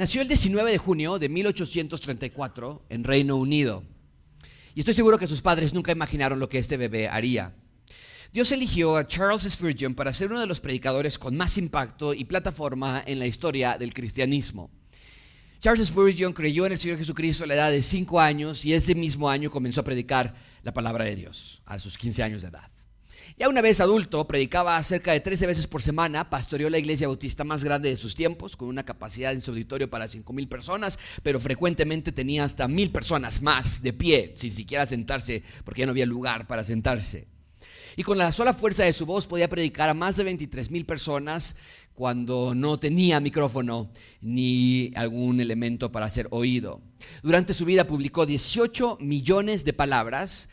Nació el 19 de junio de 1834 en Reino Unido. Y estoy seguro que sus padres nunca imaginaron lo que este bebé haría. Dios eligió a Charles Spurgeon para ser uno de los predicadores con más impacto y plataforma en la historia del cristianismo. Charles Spurgeon creyó en el Señor Jesucristo a la edad de 5 años y ese mismo año comenzó a predicar la palabra de Dios a sus 15 años de edad. Ya una vez adulto, predicaba cerca de 13 veces por semana, pastoreó la iglesia bautista más grande de sus tiempos, con una capacidad en su auditorio para 5 mil personas, pero frecuentemente tenía hasta mil personas más de pie, sin siquiera sentarse, porque ya no había lugar para sentarse. Y con la sola fuerza de su voz podía predicar a más de 23 mil personas cuando no tenía micrófono ni algún elemento para ser oído. Durante su vida publicó 18 millones de palabras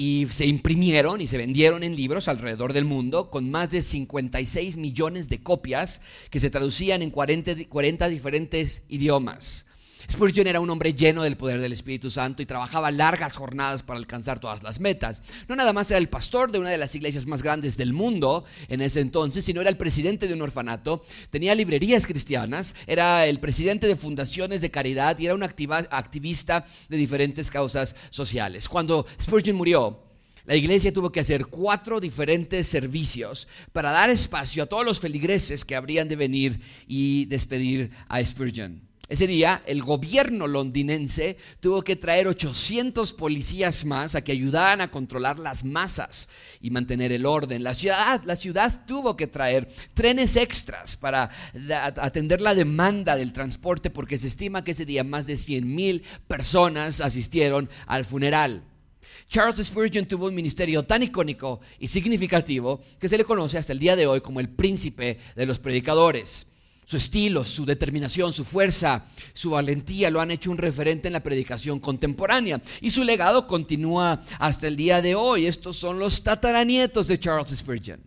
y se imprimieron y se vendieron en libros alrededor del mundo con más de 56 millones de copias que se traducían en 40, 40 diferentes idiomas. Spurgeon era un hombre lleno del poder del Espíritu Santo y trabajaba largas jornadas para alcanzar todas las metas. No nada más era el pastor de una de las iglesias más grandes del mundo en ese entonces, sino era el presidente de un orfanato, tenía librerías cristianas, era el presidente de fundaciones de caridad y era un activista de diferentes causas sociales. Cuando Spurgeon murió, la iglesia tuvo que hacer cuatro diferentes servicios para dar espacio a todos los feligreses que habrían de venir y despedir a Spurgeon. Ese día el gobierno londinense tuvo que traer 800 policías más a que ayudaran a controlar las masas y mantener el orden. La ciudad, la ciudad tuvo que traer trenes extras para atender la demanda del transporte porque se estima que ese día más de 100 mil personas asistieron al funeral. Charles Spurgeon tuvo un ministerio tan icónico y significativo que se le conoce hasta el día de hoy como el príncipe de los predicadores. Su estilo, su determinación, su fuerza, su valentía lo han hecho un referente en la predicación contemporánea. Y su legado continúa hasta el día de hoy. Estos son los tataranietos de Charles Spurgeon,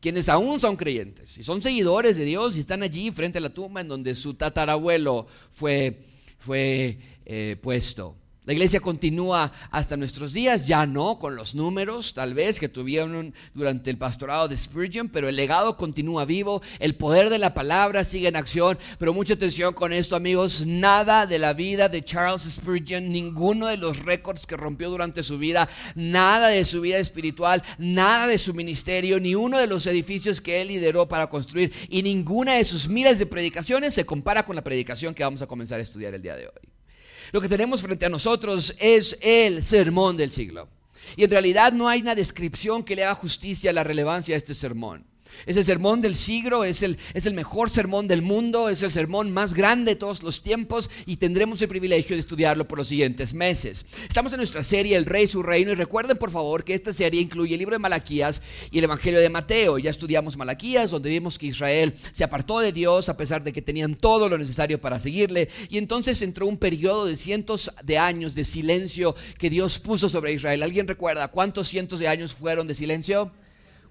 quienes aún son creyentes y son seguidores de Dios y están allí frente a la tumba en donde su tatarabuelo fue, fue eh, puesto. La iglesia continúa hasta nuestros días, ya no con los números tal vez que tuvieron durante el pastorado de Spurgeon, pero el legado continúa vivo, el poder de la palabra sigue en acción, pero mucha atención con esto amigos, nada de la vida de Charles Spurgeon, ninguno de los récords que rompió durante su vida, nada de su vida espiritual, nada de su ministerio, ni uno de los edificios que él lideró para construir y ninguna de sus miles de predicaciones se compara con la predicación que vamos a comenzar a estudiar el día de hoy. Lo que tenemos frente a nosotros es el sermón del siglo. Y en realidad no hay una descripción que le haga justicia a la relevancia de este sermón. Es el sermón del siglo, es el, es el mejor sermón del mundo, es el sermón más grande de todos los tiempos y tendremos el privilegio de estudiarlo por los siguientes meses. Estamos en nuestra serie El Rey, su reino y recuerden por favor que esta serie incluye el libro de Malaquías y el Evangelio de Mateo. Ya estudiamos Malaquías donde vimos que Israel se apartó de Dios a pesar de que tenían todo lo necesario para seguirle y entonces entró un periodo de cientos de años de silencio que Dios puso sobre Israel. ¿Alguien recuerda cuántos cientos de años fueron de silencio?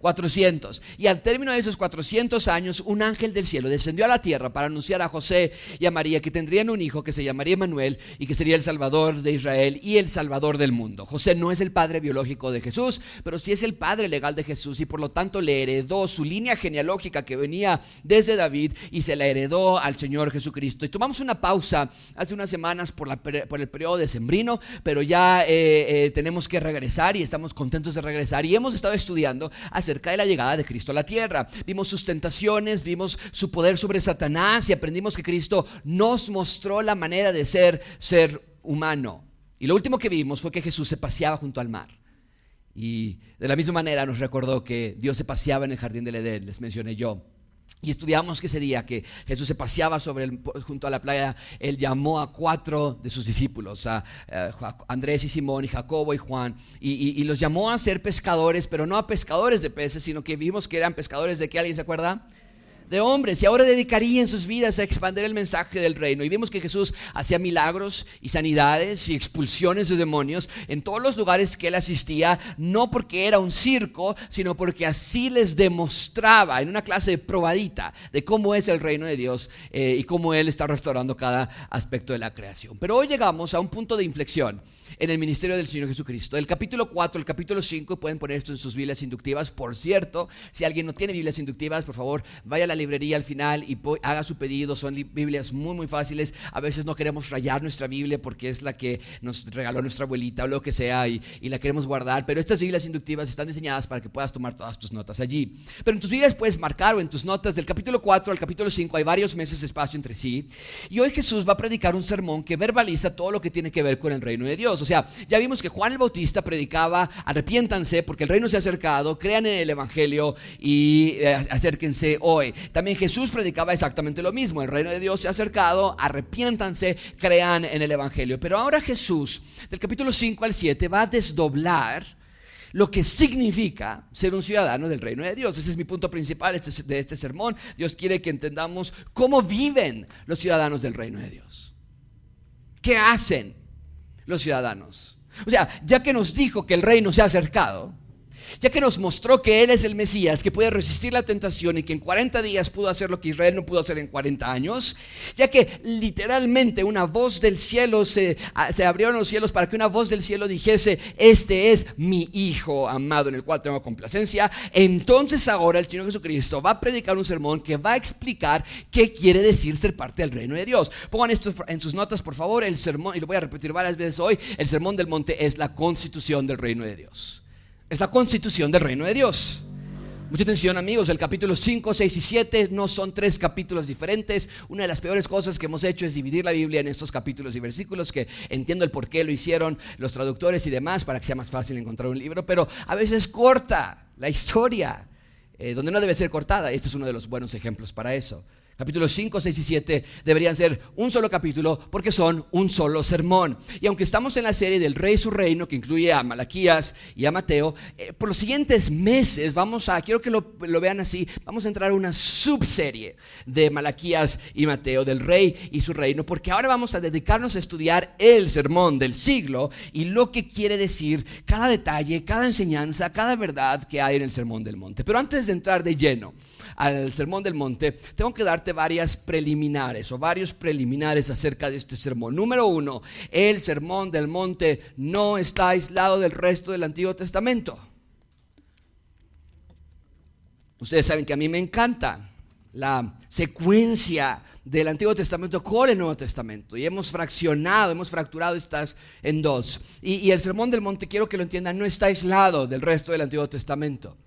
400. Y al término de esos 400 años, un ángel del cielo descendió a la tierra para anunciar a José y a María que tendrían un hijo que se llamaría Manuel y que sería el Salvador de Israel y el Salvador del mundo. José no es el padre biológico de Jesús, pero sí es el padre legal de Jesús y por lo tanto le heredó su línea genealógica que venía desde David y se la heredó al Señor Jesucristo. Y tomamos una pausa hace unas semanas por, la, por el periodo de Sembrino, pero ya eh, eh, tenemos que regresar y estamos contentos de regresar y hemos estado estudiando hace acerca de la llegada de Cristo a la tierra. Vimos sus tentaciones, vimos su poder sobre Satanás y aprendimos que Cristo nos mostró la manera de ser ser humano. Y lo último que vimos fue que Jesús se paseaba junto al mar. Y de la misma manera nos recordó que Dios se paseaba en el jardín del Edén, les mencioné yo. Y estudiamos que ese día que Jesús se paseaba sobre el, junto a la playa, él llamó a cuatro de sus discípulos, a, Andrés y Simón y Jacobo y Juan, y, y, los llamó a ser pescadores, pero no a pescadores de peces, sino que vimos que eran pescadores de qué, ¿alguien se acuerda? De hombres y ahora dedicarían sus vidas a expandir el mensaje del reino. Y vimos que Jesús hacía milagros y sanidades y expulsiones de demonios en todos los lugares que él asistía, no porque era un circo, sino porque así les demostraba en una clase de probadita de cómo es el reino de Dios eh, y cómo él está restaurando cada aspecto de la creación. Pero hoy llegamos a un punto de inflexión en el ministerio del Señor Jesucristo. El capítulo 4, el capítulo 5, pueden poner esto en sus Biblias inductivas. Por cierto, si alguien no tiene Biblias inductivas, por favor, vaya a la librería al final y haga su pedido. Son Biblias muy, muy fáciles. A veces no queremos rayar nuestra Biblia porque es la que nos regaló nuestra abuelita o lo que sea y, y la queremos guardar. Pero estas Biblias inductivas están diseñadas para que puedas tomar todas tus notas allí. Pero en tus Biblias puedes marcar o en tus notas del capítulo 4 al capítulo 5 hay varios meses de espacio entre sí. Y hoy Jesús va a predicar un sermón que verbaliza todo lo que tiene que ver con el reino de Dios. O sea, ya vimos que Juan el Bautista predicaba, arrepiéntanse porque el reino se ha acercado, crean en el Evangelio y eh, acérquense hoy. También Jesús predicaba exactamente lo mismo, el reino de Dios se ha acercado, arrepiéntanse, crean en el Evangelio. Pero ahora Jesús, del capítulo 5 al 7, va a desdoblar lo que significa ser un ciudadano del reino de Dios. Ese es mi punto principal este de este sermón. Dios quiere que entendamos cómo viven los ciudadanos del reino de Dios. ¿Qué hacen los ciudadanos? O sea, ya que nos dijo que el reino se ha acercado, ya que nos mostró que Él es el Mesías, que puede resistir la tentación y que en 40 días pudo hacer lo que Israel no pudo hacer en 40 años, ya que literalmente una voz del cielo se, se abrieron los cielos para que una voz del cielo dijese, este es mi Hijo amado en el cual tengo complacencia, entonces ahora el Señor Jesucristo va a predicar un sermón que va a explicar qué quiere decir ser parte del reino de Dios. Pongan esto en sus notas, por favor, el sermón, y lo voy a repetir varias veces hoy, el sermón del monte es la constitución del reino de Dios es la constitución del reino de Dios. Mucha atención amigos, el capítulo 5, 6 y 7 no son tres capítulos diferentes. Una de las peores cosas que hemos hecho es dividir la Biblia en estos capítulos y versículos que entiendo el por qué lo hicieron los traductores y demás para que sea más fácil encontrar un libro, pero a veces corta la historia, eh, donde no debe ser cortada. Este es uno de los buenos ejemplos para eso. Capítulos 5, 6 y 7 deberían ser un solo capítulo porque son un solo sermón. Y aunque estamos en la serie del Rey y su reino, que incluye a Malaquías y a Mateo, eh, por los siguientes meses vamos a, quiero que lo, lo, vean así, vamos a entrar a una subserie de Malaquías y Mateo, del Rey y su reino, porque ahora vamos a dedicarnos a estudiar el sermón del siglo y lo que quiere decir cada detalle, cada enseñanza, cada verdad que hay en el sermón del monte. Pero antes de entrar de lleno, al Sermón del Monte, tengo que varias preliminares o varios preliminares acerca de este sermón. Número uno, el Sermón del Monte no está aislado del resto del Antiguo Testamento. Ustedes saben que a mí me encanta la secuencia del Antiguo Testamento con el Nuevo Testamento. Y hemos fraccionado, hemos fracturado estas en dos. Y, y, el Sermón del Monte, quiero que lo entiendan, no está aislado del resto del Antiguo Testamento.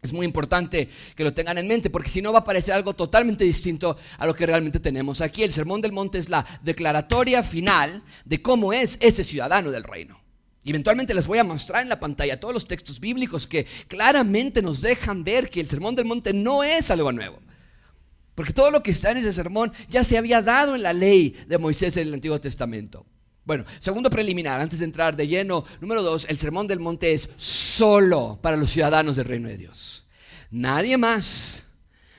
Es muy importante que lo tengan en mente porque si no va a parecer algo totalmente distinto a lo que realmente tenemos aquí. El Sermón del Monte es la declaratoria final de cómo es ese ciudadano del reino. Y eventualmente les voy a mostrar en la pantalla todos los textos bíblicos que claramente nos dejan ver que el Sermón del Monte no es algo nuevo. Porque todo lo que está en ese sermón ya se había dado en la ley de Moisés en el Antiguo Testamento. Bueno, segundo preliminar, antes de entrar de lleno, número dos, el sermón del monte es solo para los ciudadanos del reino de Dios. Nadie más.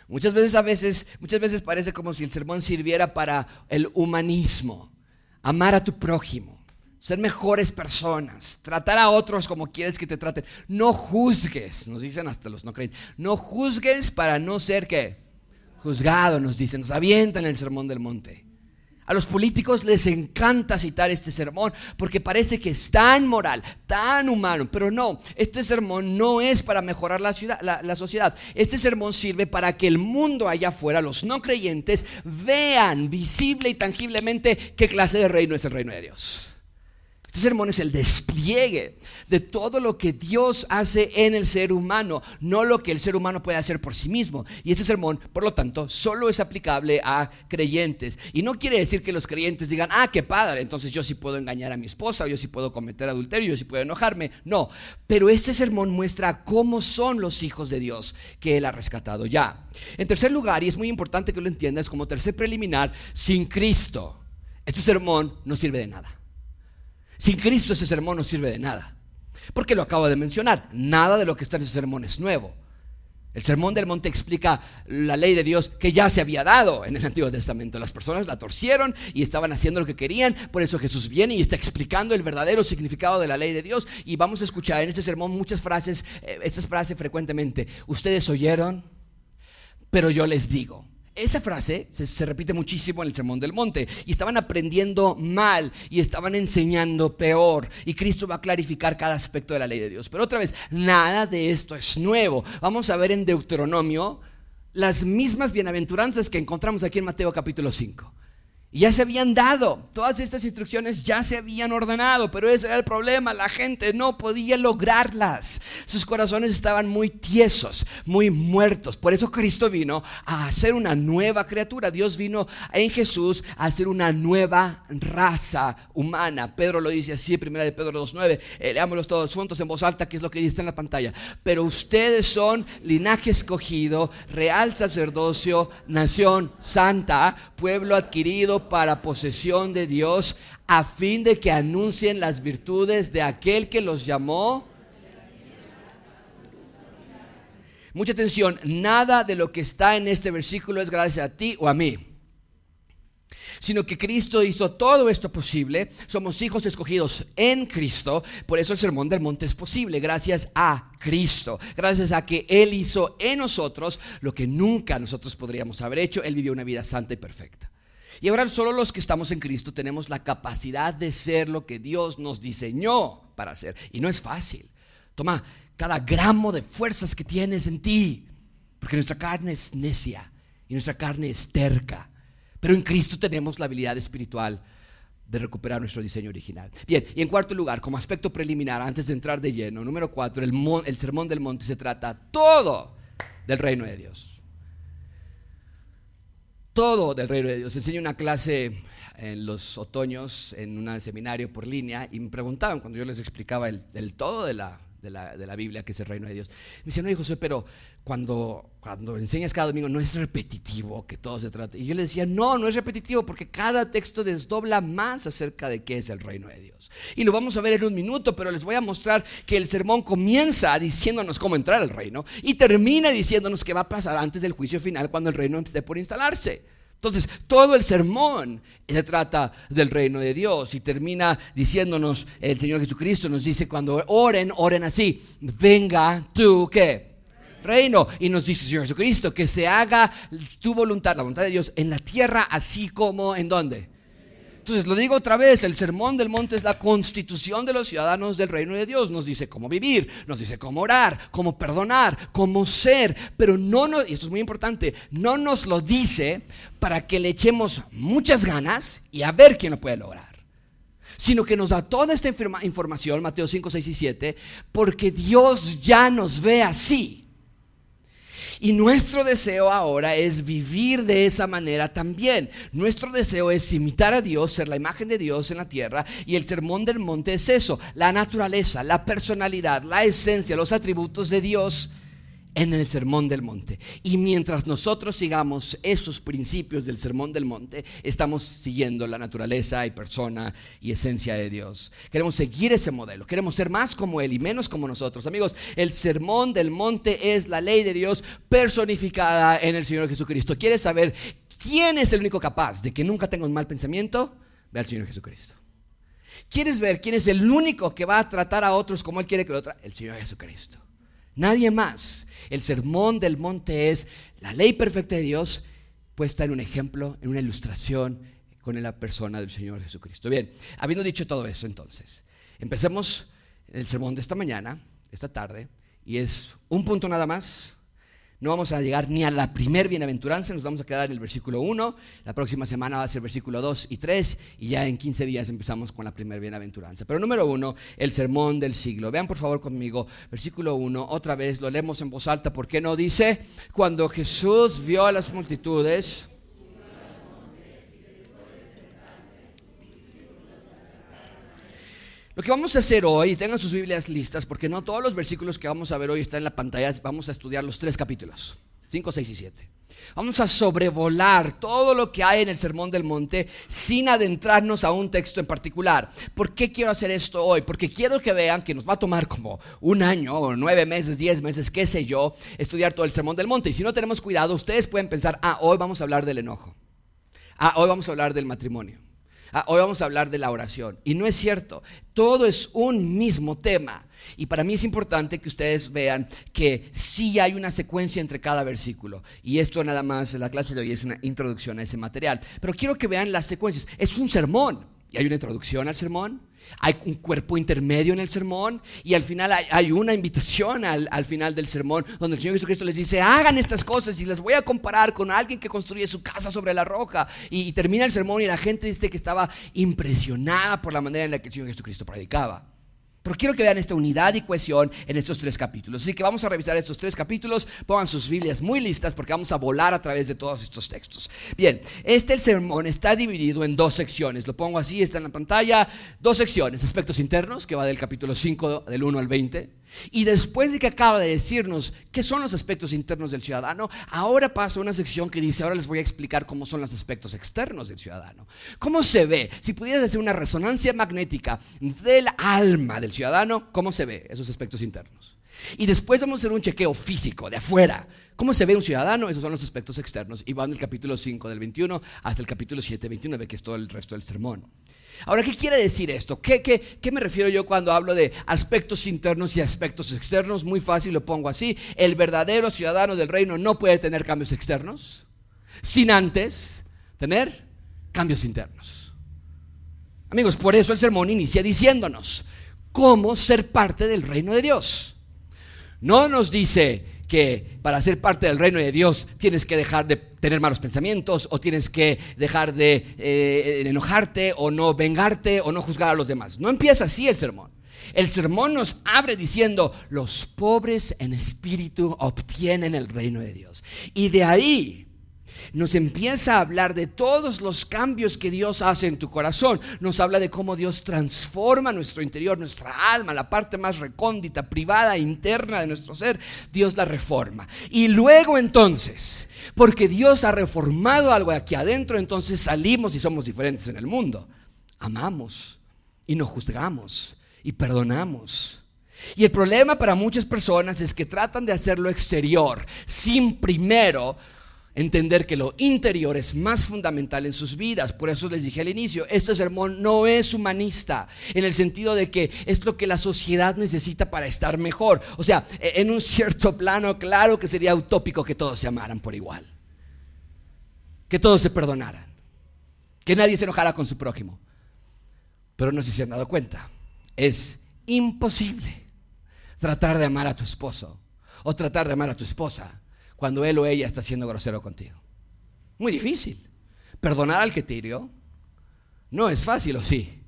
Muchas veces, a veces, muchas veces parece como si el sermón sirviera para el humanismo, amar a tu prójimo, ser mejores personas, tratar a otros como quieres que te traten. No juzgues, nos dicen hasta los no creen. No juzgues para no ser que juzgado, nos dicen, nos avientan el sermón del monte. A los políticos les encanta citar este sermón porque parece que es tan moral, tan humano, pero no, este sermón no es para mejorar la, ciudad, la, sociedad. Este sermón sirve para que el mundo allá afuera, los no creyentes, vean visible y tangiblemente qué clase de reino es el reino de Dios. Este sermón es el despliegue de todo lo que Dios hace en el ser humano, no lo que el ser humano puede hacer por sí mismo. Y este sermón, por lo tanto, solo es aplicable a creyentes. Y no quiere decir que los creyentes digan, ah, qué padre, entonces yo sí puedo engañar a mi esposa, yo sí puedo cometer adulterio, yo sí puedo enojarme. No, pero este sermón muestra cómo son los hijos de Dios que Él ha rescatado ya. En tercer lugar, y es muy importante que lo entiendas como tercer preliminar, sin Cristo, este sermón no sirve de nada. Sin Cristo ese sermón no sirve de nada. Porque lo acabo de mencionar, nada de lo que está en ese sermón es nuevo. El sermón del monte explica la ley de Dios que ya se había dado en el Antiguo Testamento. Las personas la torcieron y estaban haciendo lo que querían. Por eso Jesús viene y está explicando el verdadero significado de la ley de Dios. Y vamos a escuchar en este sermón muchas frases, eh, estas frases frecuentemente. Ustedes oyeron, pero yo les digo. Esa frase se, repite muchísimo en el Sermón del Monte. Y estaban aprendiendo mal y estaban enseñando peor. Y Cristo va a clarificar cada aspecto de la ley de Dios. Pero otra vez, nada de esto es nuevo. Vamos a ver en Deuteronomio las mismas bienaventuranzas que encontramos aquí en Mateo capítulo 5. Y ya se habían dado, todas estas instrucciones ya se habían ordenado, pero ese era el problema, la gente no podía lograrlas. Sus corazones estaban muy tiesos, muy muertos. Por eso Cristo vino a hacer una nueva criatura. Dios vino en Jesús a hacer una nueva raza humana. Pedro lo dice así, primera de Pedro 2.9. Eh, leámoslos todos juntos en voz alta, que es lo que dice en la pantalla. Pero ustedes son linaje escogido, real sacerdocio, nación santa, pueblo adquirido para posesión de Dios a fin de que anuncien las virtudes de aquel que los llamó. Mucha atención, nada de lo que está en este versículo es gracias a ti o a mí sino que Cristo hizo todo esto posible. Somos hijos escogidos en Cristo. Por eso el Sermón del Monte es posible, gracias a Cristo. Gracias a que Él hizo en nosotros lo que nunca nosotros podríamos haber hecho. Él vivió una vida santa y perfecta. Y ahora solo los que estamos en Cristo tenemos la capacidad de ser lo que Dios nos diseñó para ser. Y no es fácil. Toma cada gramo de fuerzas que tienes en ti. Porque nuestra carne es necia y nuestra carne es terca. Pero en Cristo tenemos la habilidad espiritual de recuperar nuestro diseño original. Bien, y en cuarto lugar, como aspecto preliminar, antes de entrar de lleno, número cuatro, el, el sermón del monte se trata todo del reino de Dios todo del reino de Dios. Enseñé una clase en los otoños en un seminario por línea y me preguntaban cuando yo les explicaba el, todo de la, de, la, Biblia, que es el reino de Dios. Me decían, no, José, pero cuando, cuando enseñas cada domingo no es repetitivo que todo se trata. Y yo les decía, no, no es repetitivo porque cada texto desdobla más acerca de qué es el reino de Dios. Y lo vamos a ver en un minuto, pero les voy a mostrar que el sermón comienza diciéndonos cómo entrar al reino y termina diciéndonos qué va a pasar antes del juicio final cuando el reino esté por instalarse. Entonces, todo el sermón se trata del reino de Dios y termina diciéndonos, el Señor Jesucristo nos dice, cuando oren, oren así, venga tú, ¿qué? Reino. Y nos dice el Señor Jesucristo, que se haga tu voluntad, la voluntad de Dios, en la tierra, así como en dónde? Entonces, lo digo otra vez, el sermón del monte es la constitución de los ciudadanos del reino de Dios. Nos dice cómo vivir, nos dice cómo orar, cómo perdonar, cómo ser. Pero no nos, y esto es muy importante, no nos lo dice para que le echemos muchas ganas y a ver quién lo puede lograr sino que nos da toda esta información, Mateo 5, 6 y 7, porque Dios ya nos ve así. Y nuestro deseo ahora es vivir de esa manera también. Nuestro deseo es imitar a Dios, ser la imagen de Dios en la tierra. Y el sermón del monte es eso, la naturaleza, la personalidad, la esencia, los atributos de Dios en el Sermón del Monte. Y mientras nosotros sigamos esos principios del Sermón del Monte, estamos siguiendo la naturaleza y persona y esencia de Dios. Queremos seguir ese modelo, queremos ser más como Él y menos como nosotros. Amigos, el Sermón del Monte es la ley de Dios personificada en el Señor Jesucristo. ¿Quieres saber quién es el único capaz de que nunca tenga un mal pensamiento? Ve al Señor Jesucristo. ¿Quieres ver quién es el único que va a tratar a otros como Él quiere que lo trate? El Señor Jesucristo. Nadie más. El sermón del monte es la ley perfecta de Dios puesta en un ejemplo, en una ilustración con la persona del Señor Jesucristo. Bien, habiendo dicho todo eso entonces, empecemos el sermón de esta mañana, esta tarde, y es un punto nada más, no vamos a llegar ni a la primer bienaventuranza, nos vamos a quedar en el versículo 1. La próxima semana va a ser versículo 2 y 3 y ya en 15 días empezamos con la primera bienaventuranza. Pero número 1, el sermón del siglo. Vean por favor conmigo, versículo 1, otra vez lo leemos en voz alta, ¿por qué no dice? Cuando Jesús vio a las multitudes, Lo que vamos a hacer hoy, tengan sus Biblias listas, porque no todos los versículos que vamos a ver hoy están en la pantalla, vamos a estudiar los tres capítulos, 5, 6 y 7. Vamos a sobrevolar todo lo que hay en el Sermón del Monte sin adentrarnos a un texto en particular. ¿Por qué quiero hacer esto hoy? Porque quiero que vean que nos va a tomar como un año o nueve meses, diez meses, qué sé yo, estudiar todo el Sermón del Monte. Y si no tenemos cuidado, ustedes pueden pensar, ah, hoy vamos a hablar del enojo. Ah, hoy vamos a hablar del matrimonio. Ah, hoy vamos a hablar de la oración. Y no es cierto. Todo es un mismo tema. Y para mí es importante que ustedes vean que sí hay una secuencia entre cada versículo. Y esto nada más, la clase de hoy es una introducción a ese material. Pero quiero que vean las secuencias. Es un sermón. Y hay una introducción al sermón, hay un cuerpo intermedio en el sermón y al final hay, una invitación al, final del sermón donde el Señor Jesucristo les dice, hagan estas cosas y las voy a comparar con alguien que construye su casa sobre la roca. Y termina el sermón y la gente dice que estaba impresionada por la manera en la que el Señor Jesucristo predicaba. Pero quiero que vean esta unidad y cohesión en estos tres capítulos. Así que vamos a revisar estos tres capítulos. Pongan sus Biblias muy listas porque vamos a volar a través de todos estos textos. Bien, este el sermón está dividido en dos secciones. Lo pongo así, está en la pantalla. Dos secciones, aspectos internos, que va del capítulo 5 del 1 al 20 y después de que acaba de decirnos qué son los aspectos internos del ciudadano, ahora pasa una sección que dice, ahora les voy a explicar cómo son los aspectos externos del ciudadano. ¿Cómo se ve? Si pudieras hacer una resonancia magnética del alma del ciudadano, ¿cómo se ve esos aspectos internos? Y después vamos a hacer un chequeo físico de afuera. ¿Cómo se ve un ciudadano? Esos son los aspectos externos. Y van del capítulo 5 del 21 hasta el capítulo 7, 29, que es todo el resto del sermón. Ahora, ¿qué quiere decir esto? ¿Qué, qué, me refiero yo cuando hablo de aspectos internos y aspectos externos? Muy fácil, lo pongo así. El verdadero ciudadano del reino no puede tener cambios externos sin antes tener cambios internos. Amigos, por eso el sermón inicia diciéndonos cómo ser parte del reino de Dios. No nos dice que para ser parte del reino de Dios tienes que dejar de tener malos pensamientos o tienes que dejar de eh, enojarte o no vengarte o no juzgar a los demás. No empieza así el sermón. El sermón nos abre diciendo, los pobres en espíritu obtienen el reino de Dios. Y de ahí nos empieza a hablar de todos los cambios que Dios hace en tu corazón. Nos habla de cómo Dios transforma nuestro interior, nuestra alma, la parte más recóndita, privada, interna de nuestro ser. Dios la reforma. Y luego entonces, porque Dios ha reformado algo aquí adentro, entonces salimos y somos diferentes en el mundo. Amamos y nos juzgamos y perdonamos. Y el problema para muchas personas es que tratan de hacer lo exterior sin primero entender que lo interior es más fundamental en sus vidas. Por eso les dije al inicio, este sermón no es humanista, en el sentido de que es lo que la sociedad necesita para estar mejor. O sea, e, en un cierto plano, claro que sería utópico que todos se amaran por igual, que todos se perdonaran, que nadie se enojara con su prójimo. Pero no sé si se han dado cuenta, es imposible tratar de amar a tu esposo o tratar de amar a tu esposa cuando él o ella está siendo grosero contigo. Muy difícil. Perdonar al que te hirió no es fácil, ¿o sí?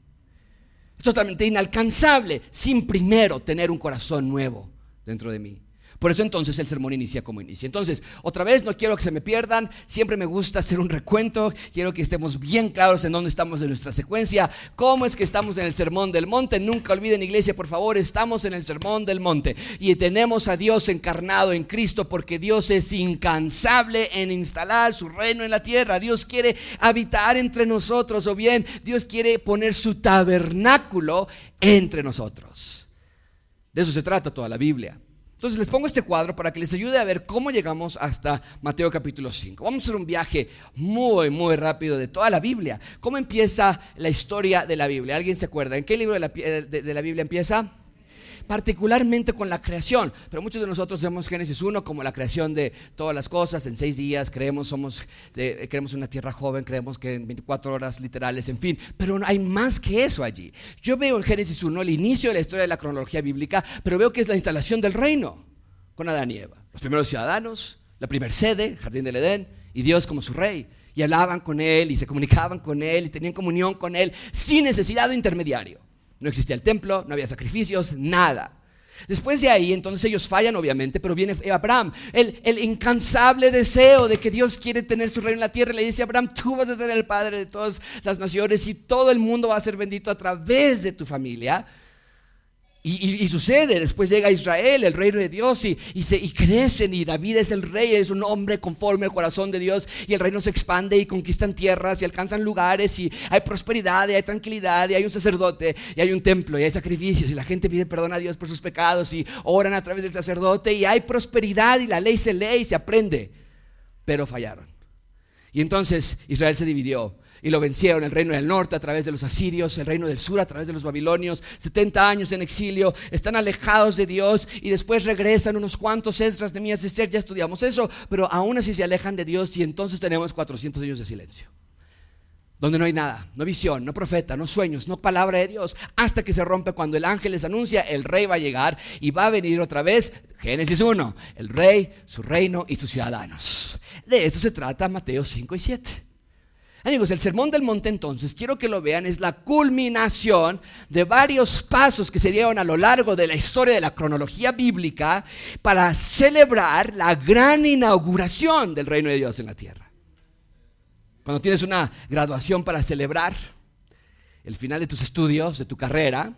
Es totalmente inalcanzable sin primero tener un corazón nuevo dentro de mí. Por eso entonces el sermón inicia como inicia. Entonces, otra vez, no quiero que se me pierdan, siempre me gusta hacer un recuento, quiero que estemos bien claros en dónde estamos en nuestra secuencia, cómo es que estamos en el sermón del monte. Nunca olviden, iglesia, por favor, estamos en el sermón del monte y tenemos a Dios encarnado en Cristo porque Dios es incansable en instalar su reino en la tierra. Dios quiere habitar entre nosotros o bien Dios quiere poner su tabernáculo entre nosotros. De eso se trata toda la Biblia. Entonces les pongo este cuadro para que les ayude a ver cómo llegamos hasta Mateo capítulo 5. Vamos a hacer un viaje muy, muy rápido de toda la Biblia. ¿Cómo empieza la historia de la Biblia? ¿Alguien se acuerda? ¿En qué libro de la, de la Biblia empieza? Particularmente con la creación. Pero muchos de nosotros vemos Génesis 1 como la creación de todas las cosas en seis días, creemos, somos, creemos una tierra joven, creemos que en 24 horas literales, en fin. Pero hay más que eso allí. Yo veo en Génesis 1 el inicio de la historia de la cronología bíblica, pero veo que es la instalación del reino con Adán y Eva. Los primeros ciudadanos, la primera sede, Jardín del Edén, y Dios como su rey. Y hablaban con Él y se comunicaban con Él y tenían comunión con Él sin necesidad de intermediario. No existía el templo, no había sacrificios, nada. Después de ahí, entonces ellos fallan, obviamente, pero viene Abraham, el, el, incansable deseo de que Dios quiere tener su reino en la tierra. Le dice Abraham, tú vas a ser el padre de todas las naciones y todo el mundo va a ser bendito a través de tu familia. Y, sucede, después llega Israel, el reino de Dios, y, se, y crecen, y David es el rey, es un hombre conforme al corazón de Dios, y el reino se expande y conquistan tierras y alcanzan lugares, y hay prosperidad, y hay tranquilidad, y hay un sacerdote, y hay un templo, y hay sacrificios, y la gente pide perdón a Dios por sus pecados, y oran a través del sacerdote, y hay prosperidad, y la ley se lee y se aprende, pero fallaron. Y entonces Israel se dividió y lo vencieron el reino del norte a través de los asirios, el reino del sur a través de los babilonios, 70 años en exilio, están alejados de Dios y después regresan unos cuantos Esdras, de Esther, ya estudiamos eso, pero aún así se alejan de Dios y entonces tenemos 400 años de silencio. donde no hay nada, no visión, no profeta, no sueños, no palabra de Dios, hasta que se rompe cuando el ángel les anuncia, el rey va a llegar y va a venir otra vez, Génesis 1, el rey, su reino y sus ciudadanos. De esto se trata Mateo 5 y 7. Amigos, el sermón del monte entonces, quiero que lo vean, es la culminación de varios pasos que se dieron a lo largo de la historia de la cronología bíblica para celebrar la gran inauguración del reino de Dios en la tierra. Cuando tienes una graduación para celebrar el final de tus estudios, de tu carrera,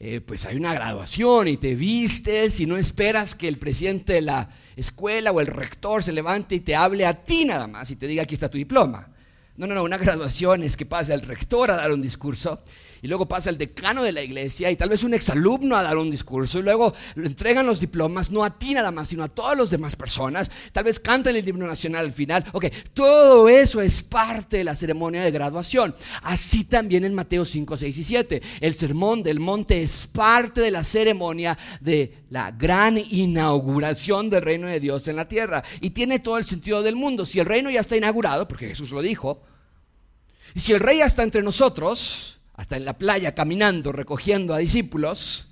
eh, pues hay una graduación y te vistes y no esperas que el presidente de la escuela o el rector se levante y te hable a ti nada más y te diga aquí está tu diploma. No, no, no, una graduación es que pasa el rector a dar un discurso y luego pasa el decano de la iglesia y tal vez un exalumno a dar un discurso y luego entregan los diplomas no a ti nada más, sino a todas las demás personas. Tal vez cantan el himno nacional al final. Ok, todo eso es parte de la ceremonia de graduación. Así también en Mateo 5, 6 y 7. El sermón del monte es parte de la ceremonia de la gran inauguración del reino de Dios en la tierra. Y tiene todo el sentido del mundo. Si el reino ya está inaugurado, porque Jesús lo dijo, y si el rey ya está entre nosotros, hasta en la playa caminando, recogiendo a discípulos,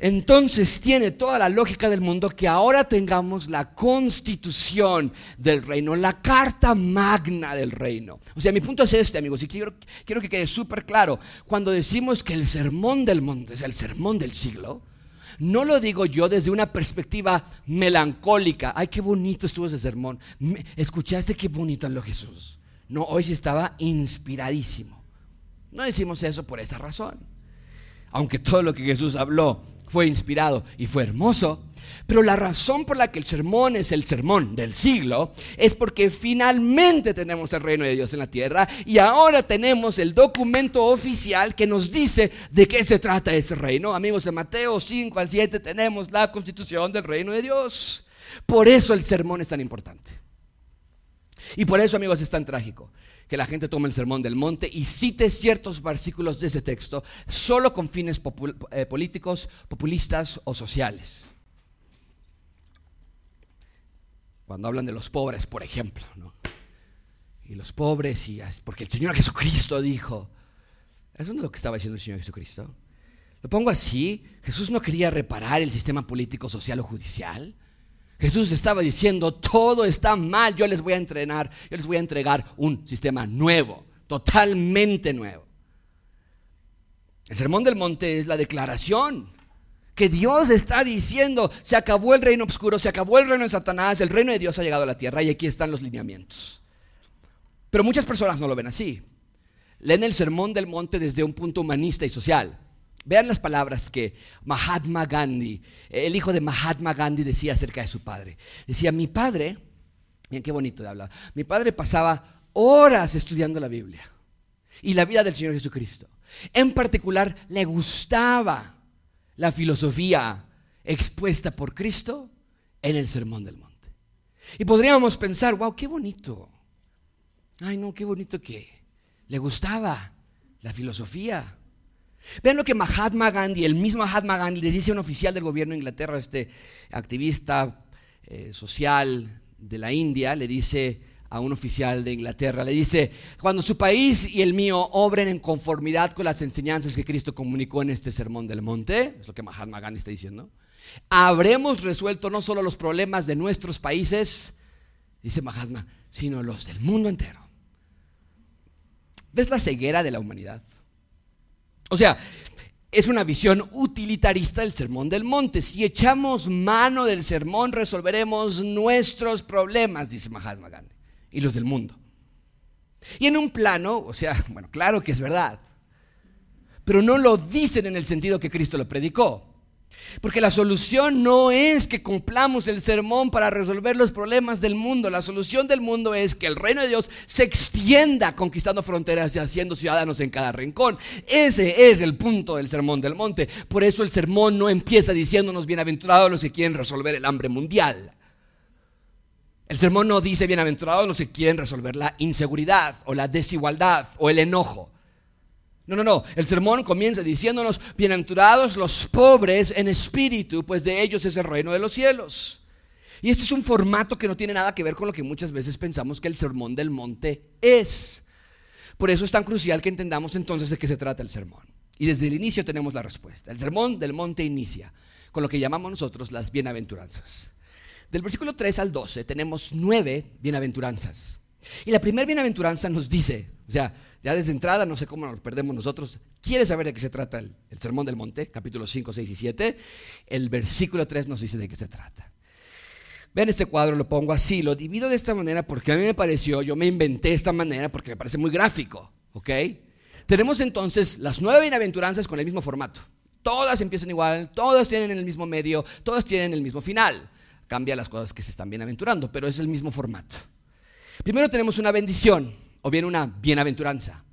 entonces tiene toda la lógica del mundo que ahora tengamos la constitución del reino, la carta magna del reino. O sea, mi punto es este, amigos, y quiero, quiero que quede súper claro. Cuando decimos que el sermón del monte es el sermón del siglo, no lo digo yo desde una perspectiva melancólica. Ay, qué bonito estuvo ese sermón. ¿Escuchaste qué bonito habló Jesús? No, hoy sí estaba inspiradísimo. No decimos eso por esa razón. Aunque todo lo que Jesús habló fue inspirado y fue hermoso, pero la razón por la que el sermón es el sermón del siglo es porque finalmente tenemos el reino de Dios en la tierra y ahora tenemos el documento oficial que nos dice de qué se trata ese reino. Amigos, de Mateo 5 al 7 tenemos la constitución del reino de Dios. Por eso el sermón es tan importante. Y por eso, amigos, es tan trágico que la gente tome el sermón del monte y cite ciertos versículos de ese texto solo con fines eh, políticos, populistas o sociales. Cuando hablan de los pobres, por ejemplo, y los pobres, y porque el Señor Jesucristo dijo, eso no es lo que estaba diciendo el Señor Jesucristo. Lo pongo así, Jesús no quería reparar el sistema político, social o judicial. Jesús estaba diciendo, todo está mal, yo les voy a entrenar, yo les voy a entregar un sistema nuevo, totalmente nuevo. El Sermón del Monte es la declaración que Dios está diciendo, se acabó el reino oscuro, se acabó el reino de Satanás, el reino de Dios ha llegado a la tierra y aquí están los lineamientos. Pero muchas personas no lo ven así. Leen el Sermón del Monte desde un punto humanista y social. Vean las palabras que Mahatma Gandhi, el hijo de Mahatma Gandhi decía acerca de su padre. Decía, mi padre, miren qué bonito de hablar, mi padre pasaba horas estudiando la Biblia y la vida del Señor Jesucristo. En particular, le gustaba la filosofía expuesta por Cristo en el Sermón del Monte. Y podríamos pensar, wow, qué bonito. Ay, no, qué bonito que le gustaba la filosofía. Vean lo que Mahatma Gandhi, el mismo Mahatma Gandhi, le dice a un oficial del gobierno de Inglaterra, este activista eh, social de la India, le dice a un oficial de Inglaterra, le dice, cuando su país y el mío obren en conformidad con las enseñanzas que Cristo comunicó en este sermón del monte, es lo que Mahatma Gandhi está diciendo, habremos resuelto no solo los problemas de nuestros países, dice Mahatma, sino los del mundo entero. ¿Ves la ceguera de la humanidad? O sea, es una visión utilitarista del sermón del monte. Si echamos mano del sermón, resolveremos nuestros problemas, dice Mahatma Gandhi, y los del mundo. Y en un plano, o sea, bueno, claro que es verdad, pero no lo dicen en el sentido que Cristo lo predicó. Porque la solución no es que cumplamos el sermón para resolver los problemas del mundo. La solución del mundo es que el reino de Dios se extienda conquistando fronteras y haciendo ciudadanos en cada rincón. Ese es el punto del sermón del monte. Por eso el sermón no empieza diciéndonos bienaventurados los que quieren resolver el hambre mundial. El sermón no dice bienaventurados los que quieren resolver la inseguridad o la desigualdad o el enojo. No, no, no. El sermón comienza diciéndonos, bienaventurados los pobres en espíritu, pues de ellos es el reino de los cielos. Y este es un formato que no tiene nada que ver con lo que muchas veces pensamos que el sermón del monte es. Por eso es tan crucial que entendamos entonces de qué se trata el sermón. Y desde el inicio tenemos la respuesta. El sermón del monte inicia con lo que llamamos nosotros las bienaventuranzas. Del versículo 3 al 12 tenemos nueve bienaventuranzas. Y la primera bienaventuranza nos dice, o sea, ya desde entrada, no sé cómo nos perdemos nosotros, ¿quiere saber de qué se trata el, sermón del monte? Capítulo 5, 6 y 7. El versículo 3 nos dice de qué se trata. Vean este cuadro, lo pongo así, lo divido de esta manera porque a mí me pareció, yo me inventé esta manera porque me parece muy gráfico, ¿ok? Tenemos entonces las nueve bienaventuranzas con el mismo formato. Todas empiezan igual, todas tienen el mismo medio, todas tienen el mismo final. Cambia las cosas que se están bienaventurando, pero es el mismo formato. Primero tenemos una bendición o bien una bienaventuranza.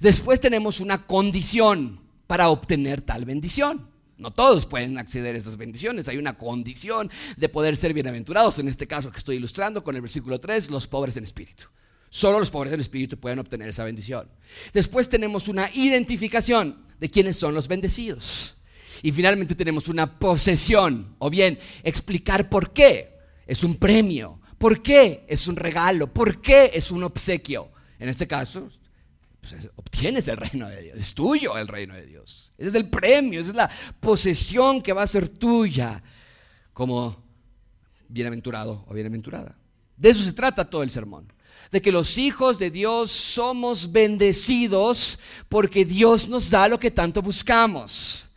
Después tenemos una condición para obtener tal bendición. No todos pueden acceder a estas bendiciones. Hay una condición de poder ser bienaventurados. En este caso que estoy ilustrando con el versículo 3, los pobres en espíritu. Solo los pobres en espíritu pueden obtener esa bendición. Después tenemos una identificación de quiénes son los bendecidos. Y finalmente tenemos una posesión, o bien explicar por qué es un premio, por qué es un regalo, por qué es un obsequio. En este caso, pues, obtienes el reino de Dios, es tuyo el reino de Dios. Ese es el premio, esa es la posesión que va a ser tuya como bienaventurado o bienaventurada. De eso se trata todo el sermón. De que los hijos de Dios somos bendecidos porque Dios nos da lo que tanto buscamos.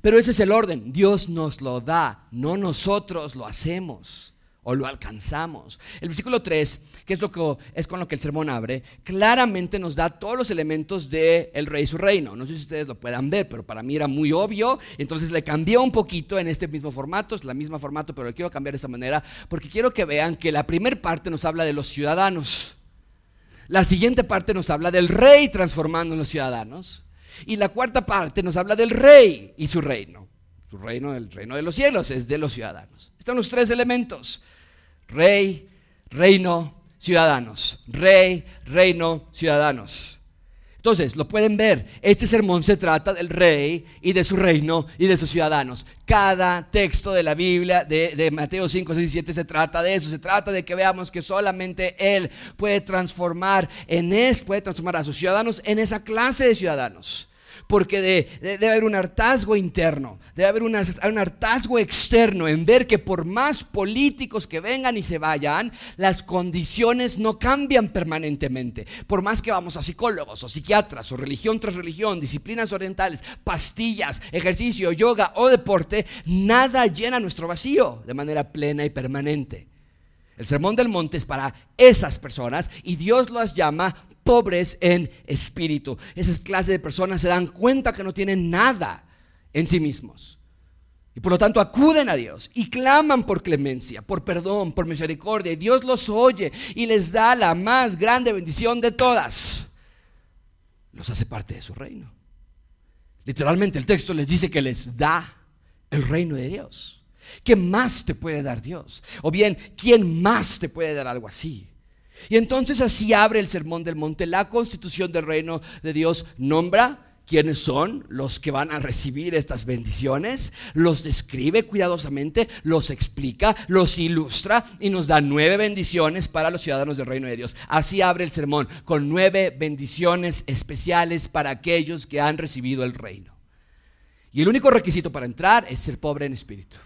Pero ese es el orden. Dios nos lo da, no nosotros lo hacemos o lo alcanzamos. El versículo 3, que es, lo que, es con lo que el sermón abre, claramente nos da todos los elementos del el rey y su reino. No sé si ustedes lo puedan ver, pero para mí era muy obvio. Entonces le cambié un poquito en este mismo formato, es la misma formato, pero lo quiero cambiar de esta manera, porque quiero que vean que la primera parte nos habla de los ciudadanos. La siguiente parte nos habla del rey transformando en los ciudadanos. Y la cuarta parte nos habla del rey y su reino. Su reino, el reino de los cielos, es de los ciudadanos. Están los tres elementos. Rey, reino, ciudadanos. Rey, reino, ciudadanos. Entonces, lo pueden ver, este sermón se trata del rey y de su reino y de sus ciudadanos. Cada texto de la Biblia, de, Mateo 5, 6 y 7, se trata de eso. Se trata de que veamos que solamente Él puede transformar, en es, puede transformar a sus ciudadanos en esa clase de ciudadanos porque debe haber un hartazgo interno, debe haber un hartazgo externo en ver que por más políticos que vengan y se vayan, las condiciones no cambian permanentemente. Por más que vamos a psicólogos o psiquiatras o religión tras religión, disciplinas orientales, pastillas, ejercicio, yoga o deporte, nada llena nuestro vacío de manera plena y permanente. El sermón del monte es para esas personas y Dios las llama pobres en espíritu. Esas clases de personas se dan cuenta que no tienen nada en sí mismos. Y por lo tanto acuden a Dios y claman por clemencia, por perdón, por misericordia. Y Dios los oye y les da la más grande bendición de todas. Los hace parte de su reino. Literalmente el texto les dice que les da el reino de Dios. ¿Qué más te puede dar Dios? O bien, ¿quién más te puede dar algo así? Y entonces así abre el Sermón del Monte. La constitución del reino de Dios nombra quiénes son los que van a recibir estas bendiciones, los describe cuidadosamente, los explica, los ilustra y nos da nueve bendiciones para los ciudadanos del reino de Dios. Así abre el sermón con nueve bendiciones especiales para aquellos que han recibido el reino. Y el único requisito para entrar es ser pobre en espíritu.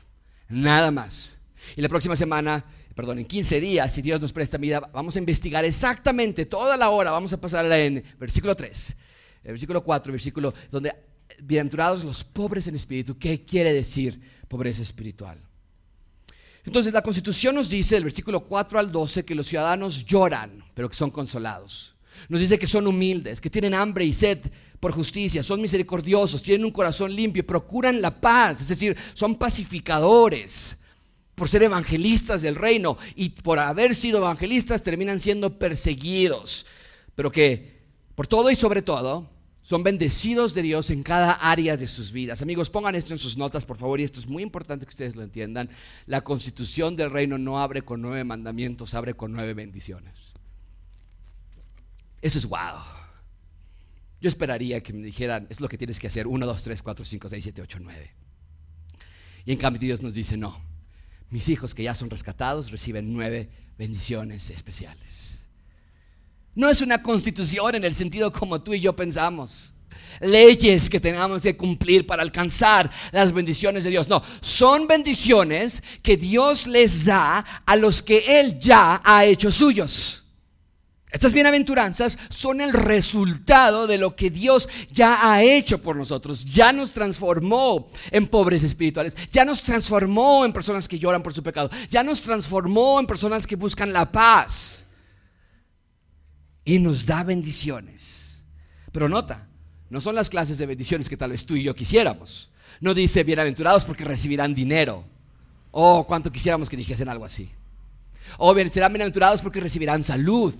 Nada más. Y la próxima semana perdón, en 15 días, si Dios nos presta vida, vamos a investigar exactamente toda la hora, vamos a pasarla en versículo 3, el versículo 4, versículo donde bienaventurados los pobres en espíritu, ¿qué quiere decir pobreza espiritual? Entonces la constitución nos dice, el versículo 4 al 12, que los ciudadanos lloran, pero que son consolados. Nos dice que son humildes, que tienen hambre y sed por justicia, son misericordiosos, tienen un corazón limpio, procuran la paz, es decir, son pacificadores por ser evangelistas del reino y por haber sido evangelistas terminan siendo perseguidos, pero que por todo y sobre todo son bendecidos de Dios en cada área de sus vidas. Amigos, pongan esto en sus notas, por favor, y esto es muy importante que ustedes lo entiendan. La constitución del reino no abre con nueve mandamientos, abre con nueve bendiciones. Eso es wow. Yo esperaría que me dijeran, es lo que tienes que hacer, 1, 2, 3, 4, 5, 6, 7, 8, 9. Y en cambio Dios nos dice, no, mis hijos que ya son rescatados reciben nueve bendiciones especiales. No es una constitución en el sentido como tú y yo pensamos. Leyes que tengamos que cumplir para alcanzar las bendiciones de Dios. No, son bendiciones que Dios les da a los que Él ya ha hecho suyos. Estas bienaventuranzas son el resultado de lo que Dios ya ha hecho por nosotros. Ya nos transformó en pobres espirituales. Ya nos transformó en personas que lloran por su pecado. Ya nos transformó en personas que buscan la paz. Y nos da bendiciones. Pero nota, no son las clases de bendiciones que tal vez tú y yo quisiéramos. No dice bienaventurados porque recibirán dinero. Oh, cuánto quisiéramos que dijesen algo así. O bien, serán bienaventurados porque recibirán salud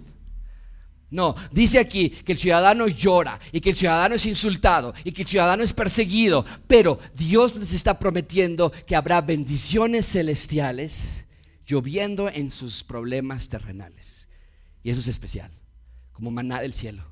no, dice aquí que el ciudadano llora y que el ciudadano es insultado y que el ciudadano es perseguido, pero Dios les está prometiendo que habrá bendiciones celestiales lloviendo en sus problemas terrenales. Y eso es especial, como maná del cielo.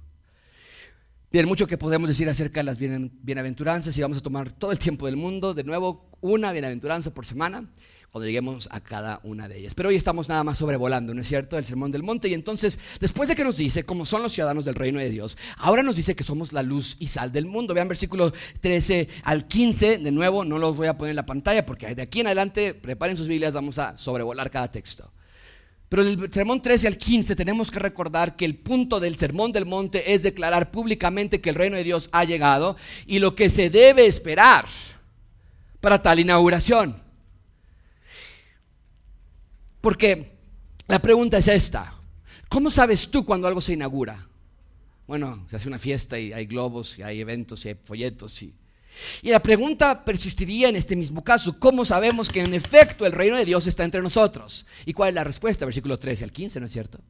Tiene mucho que podemos decir acerca de las bienaventuranzas y vamos a tomar todo el tiempo del mundo. De nuevo, una bienaventuranza por semana cuando lleguemos a cada una de ellas. Pero hoy estamos nada más sobrevolando, ¿no es cierto?, el Sermón del Monte. Y entonces, después de que nos dice cómo son los ciudadanos del reino de Dios, ahora nos dice que somos la luz y sal del mundo. Vean versículos 13 al 15, de nuevo, no los voy a poner en la pantalla porque de aquí en adelante, preparen sus Biblias, vamos a sobrevolar cada texto. Pero del sermón 13 al 15 tenemos que recordar que el punto del sermón del monte es declarar públicamente que el reino de Dios ha llegado y lo que se debe esperar para tal inauguración. Porque la pregunta es esta. ¿Cómo sabes tú cuando algo se inaugura? Bueno, se hace una fiesta y hay globos y hay eventos y hay folletos. Y, y la pregunta persistiría en este mismo caso. ¿Cómo sabemos que en efecto el reino de Dios está entre nosotros? ¿Y cuál es la respuesta? Versículo 13 al 15, ¿no es cierto?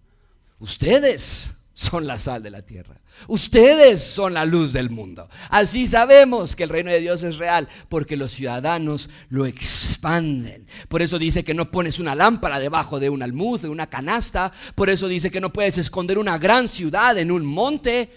Ustedes son la sal de la tierra. Ustedes son la luz del mundo. Así sabemos que el reino de Dios es real, porque los ciudadanos lo expanden. Por eso dice que no pones una lámpara debajo de un almud, de una canasta. Por eso dice que no puedes esconder una gran ciudad en un monte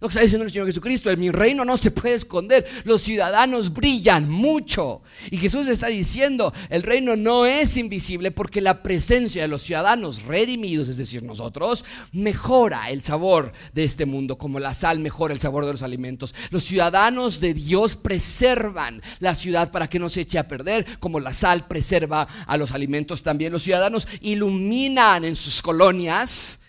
lo que está diciendo el Señor Jesucristo, en mi reino no se puede esconder, los ciudadanos brillan mucho. Y Jesús está diciendo, el reino no es invisible porque la presencia de los ciudadanos redimidos, es decir, nosotros, mejora el sabor de este mundo, como la sal mejora el sabor de los alimentos. Los ciudadanos de Dios preservan la ciudad para que no se eche a perder, como la sal preserva a los alimentos también. Los ciudadanos iluminan en sus colonias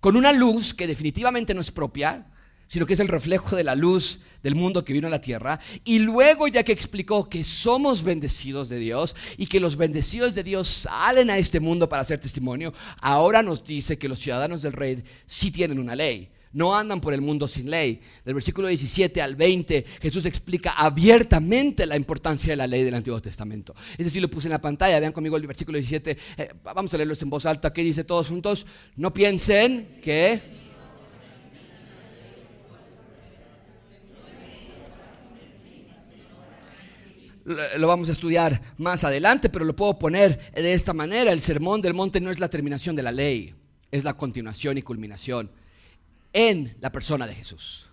con una luz que definitivamente no es propia, sino que es el reflejo de la luz del mundo que vino a la tierra. Y luego, ya que explicó que somos bendecidos de Dios y que los bendecidos de Dios salen a este mundo para hacer testimonio, ahora nos dice que los ciudadanos del rey sí tienen una ley. No andan por el mundo sin ley. Del versículo 17 al 20, Jesús explica abiertamente la importancia de la ley del Antiguo Testamento. Es decir, lo puse en la pantalla. Vean conmigo el versículo 17. Eh, vamos a leerlo en voz alta. ¿Qué dice todos juntos? No piensen que lo vamos a estudiar más adelante, pero lo puedo poner de esta manera. El sermón del monte no es la terminación de la ley, es la continuación y culminación en la persona de Jesús.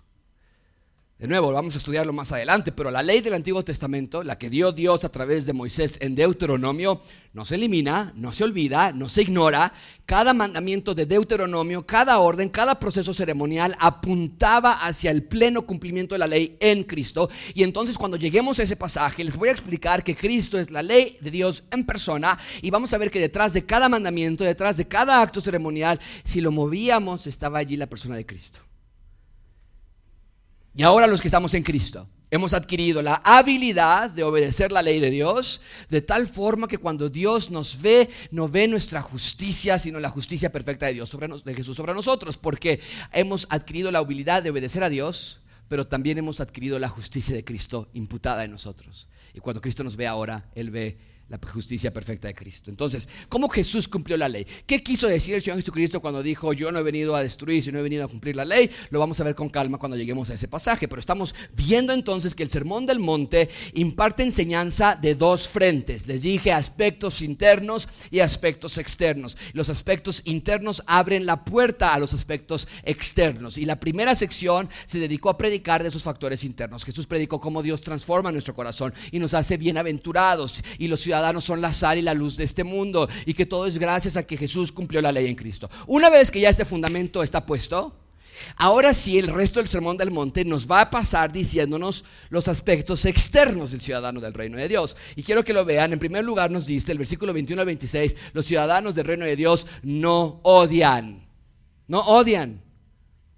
De nuevo, vamos a estudiarlo más adelante, pero la ley del Antiguo Testamento, la que dio Dios a través de Moisés en Deuteronomio, no se elimina, no se olvida, no se ignora. Cada mandamiento de Deuteronomio, cada orden, cada proceso ceremonial apuntaba hacia el pleno cumplimiento de la ley en Cristo. Y entonces cuando lleguemos a ese pasaje, les voy a explicar que Cristo es la ley de Dios en persona y vamos a ver que detrás de cada mandamiento, detrás de cada acto ceremonial, si lo movíamos, estaba allí la persona de Cristo. Y ahora los que estamos en Cristo, hemos adquirido la habilidad de obedecer la ley de Dios, de tal forma que cuando Dios nos ve, no ve nuestra justicia, sino la justicia perfecta de Dios sobre de Jesús sobre nosotros, porque hemos adquirido la habilidad de obedecer a Dios, pero también hemos adquirido la justicia de Cristo imputada en nosotros. Y cuando Cristo nos ve ahora, Él ve la justicia perfecta de Cristo. Entonces, ¿cómo Jesús cumplió la ley? ¿Qué quiso decir el Señor Jesucristo cuando dijo, yo no he venido a destruir, sino he venido a cumplir la ley? Lo vamos a ver con calma cuando lleguemos a ese pasaje, pero estamos viendo entonces que el Sermón del Monte imparte enseñanza de dos frentes. Les dije aspectos internos y aspectos externos. Los aspectos internos abren la puerta a los aspectos externos. Y la primera sección se dedicó a predicar de esos factores internos. Jesús predicó cómo Dios transforma nuestro corazón y nos hace bienaventurados y los ciudadanos ciudadanos son la sal y la luz de este mundo y que todo es gracias a que Jesús cumplió la ley en Cristo. Una vez que ya este fundamento está puesto, Ahora sí, el resto del Sermón del Monte nos va a pasar diciéndonos los aspectos externos del ciudadano del reino de Dios. Y quiero que lo vean. En primer lugar nos dice el versículo 21 al 26, los ciudadanos del reino de Dios no odian. No odian.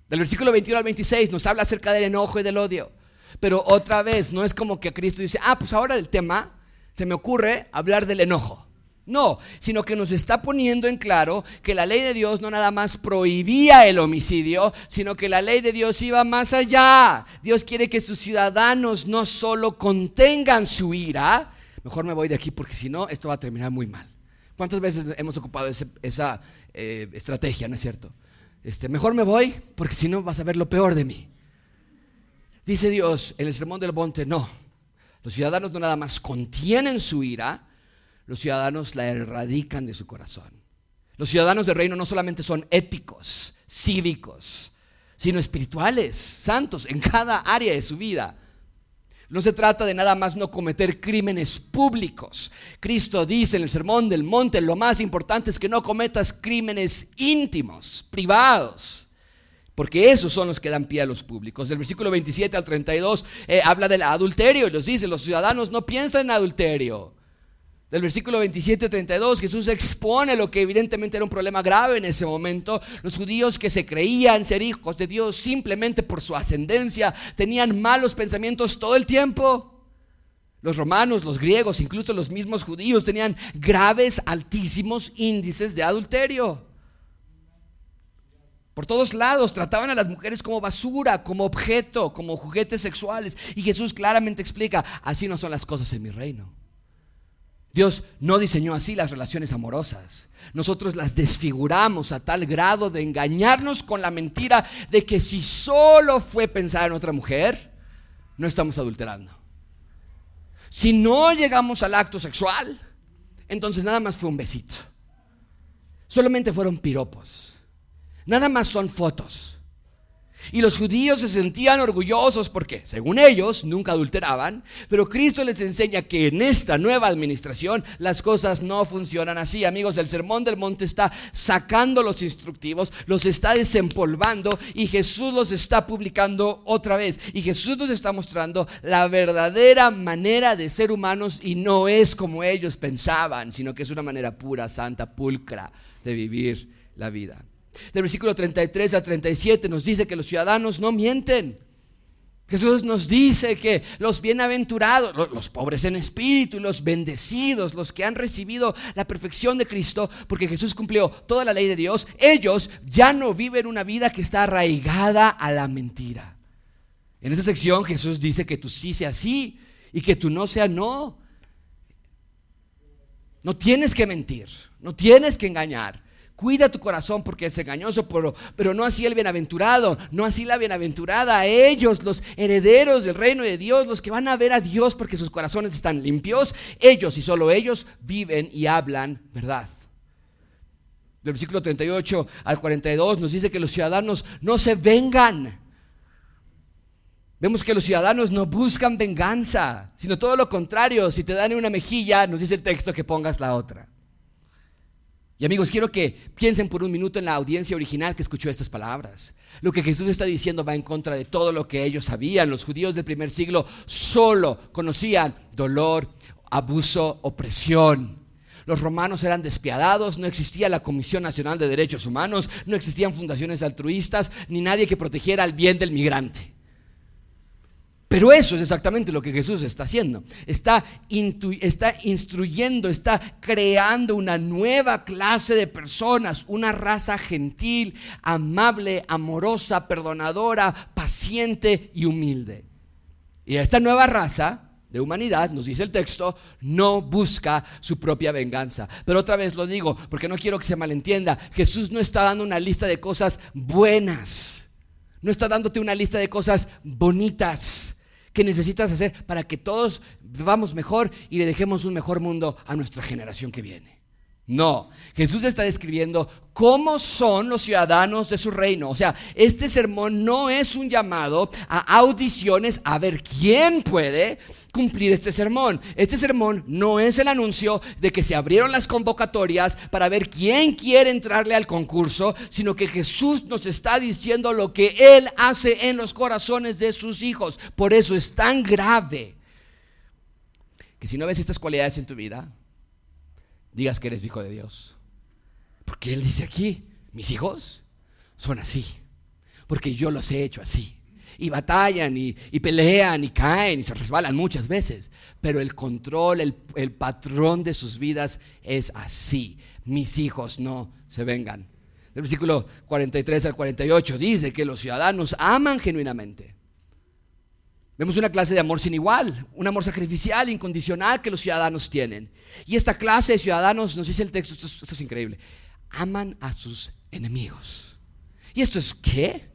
Del versículo 21 al 26 nos habla acerca del enojo y del odio. Pero otra vez, no es como que Cristo dice, ah, pues ahora el tema se me ocurre hablar del enojo. No, sino que nos está poniendo en claro que la ley de Dios no nada más prohibía el homicidio, sino que la ley de Dios iba más allá. Dios quiere que sus ciudadanos no solo contengan su ira, mejor me voy de aquí porque si no, esto va a terminar muy mal. ¿Cuántas veces hemos ocupado esa eh, estrategia, no es cierto? Este, mejor me voy porque si no vas a ver lo peor de mí. Dice Dios en el Sermón del Monte, no, los ciudadanos no nada más contienen su ira, los ciudadanos la erradican de su corazón. Los ciudadanos del reino no solamente son éticos, cívicos, sino espirituales, santos en cada área de su vida. No se trata de nada más no cometer crímenes públicos. Cristo dice en el Sermón del Monte, lo más importante es que no cometas crímenes íntimos, privados, porque esos son los que dan pie a los públicos. Del versículo 27 al 32 eh, habla del adulterio y los dice, los ciudadanos no piensan en adulterio. Del versículo 27 32, Jesús expone lo que evidentemente era un problema grave en ese momento. Los judíos que se creían ser hijos de Dios simplemente por su ascendencia tenían malos pensamientos todo el tiempo. Los romanos, los griegos, incluso los mismos judíos tenían graves, altísimos índices de adulterio. Por todos lados trataban a las mujeres como basura, como objeto, como juguetes sexuales. Y Jesús claramente explica, así no son las cosas en mi reino. Dios no diseñó así las relaciones amorosas. Nosotros las desfiguramos a tal grado de engañarnos con la mentira de que si solo fue pensar en otra mujer, no estamos adulterando. Si no llegamos al acto sexual, entonces nada más fue un besito. Solamente fueron piropos. Nada más son fotos. Y los judíos se sentían orgullosos porque, según ellos, nunca adulteraban, pero Cristo les enseña que en esta nueva administración las cosas no funcionan así. Amigos, el Sermón del Monte está sacando los instructivos, los está desempolvando y Jesús los está publicando otra vez. Y Jesús nos está mostrando la verdadera manera de ser humanos y no es como ellos pensaban, sino que es una manera pura, santa, pulcra de vivir la vida. Del versículo 33 a 37 nos dice que los ciudadanos no mienten. Jesús nos dice que los bienaventurados, los pobres en espíritu los bendecidos, los que han recibido la perfección de Cristo, porque Jesús cumplió toda la ley de Dios, ellos ya no viven una vida que está arraigada a la mentira. En esa sección Jesús dice que tú sí sea sí y que tú no sea no. No tienes que mentir, no tienes que engañar. Cuida tu corazón porque es engañoso, pero, no así el bienaventurado, no así la bienaventurada. Ellos, los herederos del reino de Dios, los que van a ver a Dios porque sus corazones están limpios, ellos y solo ellos viven y hablan verdad. Del versículo 38 al 42 nos dice que los ciudadanos no se vengan. Vemos que los ciudadanos no buscan venganza, sino todo lo contrario. Si te dan una mejilla, nos dice el texto que pongas la otra. Y amigos, quiero que piensen por un minuto en la audiencia original que escuchó estas palabras. Lo que Jesús está diciendo va en contra de todo lo que ellos sabían. Los judíos del primer siglo solo conocían dolor, abuso, opresión. Los romanos eran despiadados, no existía la Comisión Nacional de Derechos Humanos, no existían fundaciones altruistas, ni nadie que protegiera el bien del migrante. Pero eso es exactamente lo que Jesús está haciendo. Está, está, instruyendo, está creando una nueva clase de personas, una raza gentil, amable, amorosa, perdonadora, paciente y humilde. Y esta nueva raza de humanidad, nos dice el texto, no busca su propia venganza. Pero otra vez lo digo, porque no quiero que se malentienda, Jesús no está dando una lista de cosas buenas, no está dándote una lista de cosas bonitas que necesitas hacer para que todos vivamos mejor y le dejemos un mejor mundo a nuestra generación que viene. No, Jesús está describiendo cómo son los ciudadanos de su reino. O sea, este sermón no es un llamado a audiciones a ver quién puede cumplir este sermón. Este sermón no es el anuncio de que se abrieron las convocatorias para ver quién quiere entrarle al concurso, sino que Jesús nos está diciendo lo que Él hace en los corazones de sus hijos. Por eso es tan grave que si no ves estas cualidades en tu vida, digas que eres hijo de Dios. Porque Él dice aquí, mis hijos son así, porque yo los he hecho así. Y batallan y, pelean y caen y se resbalan muchas veces. Pero el control, el, el patrón de sus vidas es así. Mis hijos no se vengan. El versículo 43 al 48 dice que los ciudadanos aman genuinamente Vemos una clase de amor sin igual, un amor sacrificial, incondicional que los ciudadanos tienen. Y esta clase de ciudadanos, nos dice el texto, esto, es increíble, aman a sus enemigos. ¿Y esto es qué?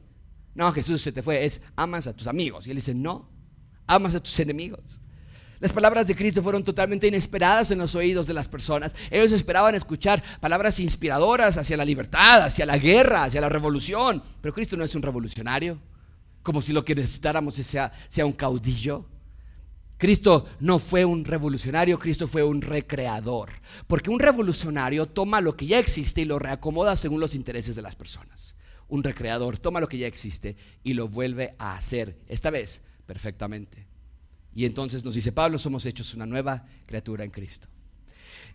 No, Jesús se te fue, es amas a tus amigos. Y él dice, no, amas a tus enemigos. Las palabras de Cristo fueron totalmente inesperadas en los oídos de las personas. Ellos esperaban escuchar palabras inspiradoras hacia la libertad, hacia la guerra, hacia la revolución. Pero Cristo no es un revolucionario como si lo que necesitáramos sea, sea un caudillo. Cristo no fue un revolucionario, Cristo fue un recreador. Porque un revolucionario toma lo que ya existe y lo reacomoda según los intereses de las personas. Un recreador toma lo que ya existe y lo vuelve a hacer, esta vez perfectamente. Y entonces nos dice Pablo, somos hechos una nueva criatura en Cristo.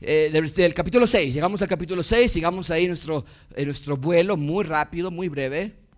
Eh, del, capítulo 6, llegamos al capítulo 6, sigamos ahí nuestro, en nuestro vuelo muy rápido, muy breve.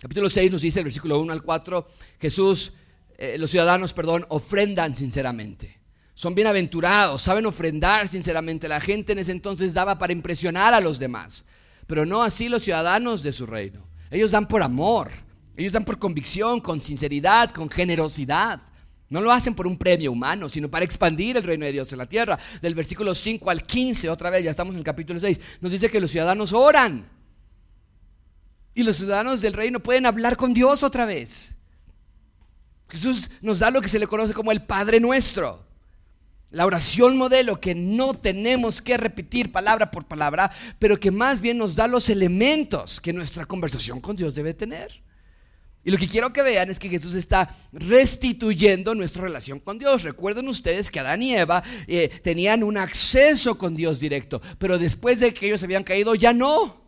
Capítulo 6 nos dice, el versículo 1 al 4, Jesús, eh, los ciudadanos, perdón, ofrendan sinceramente. Son bienaventurados, saben ofrendar sinceramente. La gente en ese entonces daba para impresionar a los demás, pero no así los ciudadanos de su reino. Ellos dan por amor, ellos dan por convicción, con sinceridad, con generosidad. No lo hacen por un premio humano, sino para expandir el reino de Dios en la tierra. Del versículo 5 al 15, otra vez, ya estamos en el capítulo 6, nos dice que los ciudadanos oran y los ciudadanos del reino pueden hablar con Dios otra vez. Jesús nos da lo que se le conoce como el Padre Nuestro. La oración modelo que no tenemos que repetir palabra por palabra, pero que más bien nos da los elementos que nuestra conversación con Dios debe tener. Y lo que quiero que vean es que Jesús está restituyendo nuestra relación con Dios. Recuerden ustedes que Adán y Eva eh, tenían un acceso con Dios directo, pero después de que ellos habían caído ya no.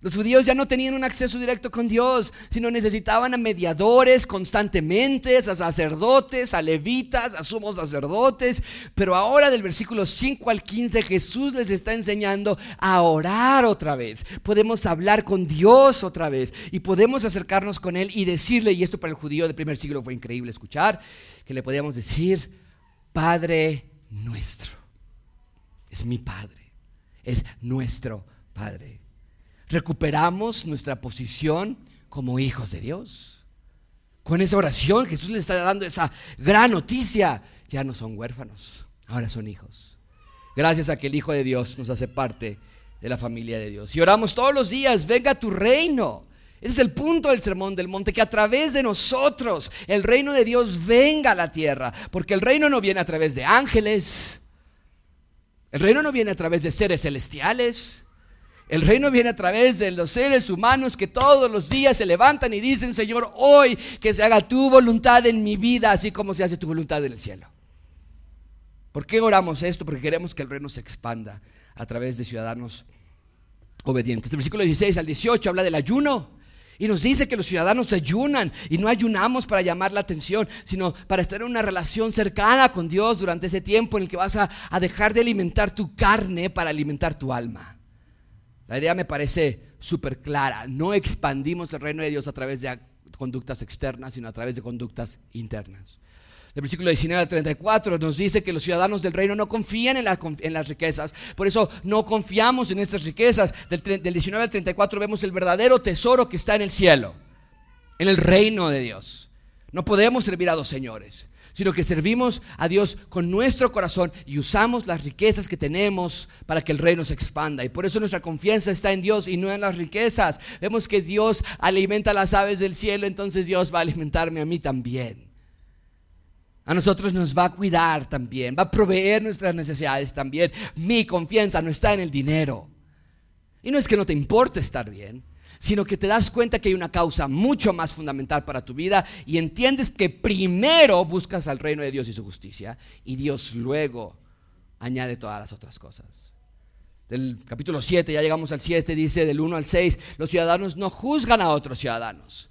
Los judíos ya no tenían un acceso directo con Dios, sino necesitaban a mediadores constantemente, a sacerdotes, a levitas, a sumos sacerdotes. Pero ahora del versículo 5 al 15 Jesús les está enseñando a orar otra vez. Podemos hablar con Dios otra vez y podemos acercarnos con Él y decirle, y esto para el judío del primer siglo fue increíble escuchar, que le podíamos decir, Padre nuestro. Es mi Padre, es nuestro Padre recuperamos nuestra posición como hijos de Dios. Con esa oración Jesús les está dando esa gran noticia. Ya no son huérfanos, ahora son hijos. Gracias a que el Hijo de Dios nos hace parte de la familia de Dios. Y oramos todos los días, venga tu reino. Ese es el punto del sermón del monte, que a través de nosotros el reino de Dios venga a la tierra, porque el reino no viene a través de ángeles, el reino no viene a través de seres celestiales, el reino viene a través de los seres humanos que todos los días se levantan y dicen, Señor, hoy que se haga tu voluntad en mi vida, así como se hace tu voluntad en el cielo. ¿Por qué oramos esto? Porque queremos que el reino se expanda a través de ciudadanos obedientes. El versículo 16 al 18 habla del ayuno. Y nos dice que los ciudadanos ayunan y no ayunamos para llamar la atención, sino para estar en una relación cercana con Dios durante ese tiempo en el que vas a, a dejar de alimentar tu carne para alimentar tu alma. La idea me parece súper clara. No expandimos el reino de Dios a través de conductas externas, sino a través de conductas internas. El versículo 19 al 34 nos dice que los ciudadanos del reino no confían en, las riquezas, por eso no confiamos en estas riquezas. Del, del 19 al 34 vemos el verdadero tesoro que está en el cielo, en el reino de Dios. No podemos servir a dos señores sino que servimos a Dios con nuestro corazón y usamos las riquezas que tenemos para que el reino se expanda. Y por eso nuestra confianza está en Dios y no en las riquezas. Vemos que Dios alimenta a las aves del cielo, entonces Dios va a alimentarme a mí también. A nosotros nos va a cuidar también, va a proveer nuestras necesidades también. Mi confianza no está en el dinero. Y no es que no te importe estar bien, sino que te das cuenta que hay una causa mucho más fundamental para tu vida y entiendes que primero buscas al reino de Dios y su justicia y Dios luego añade todas las otras cosas. Del capítulo 7, ya llegamos al 7, dice del 1 al 6, los ciudadanos no juzgan a otros ciudadanos.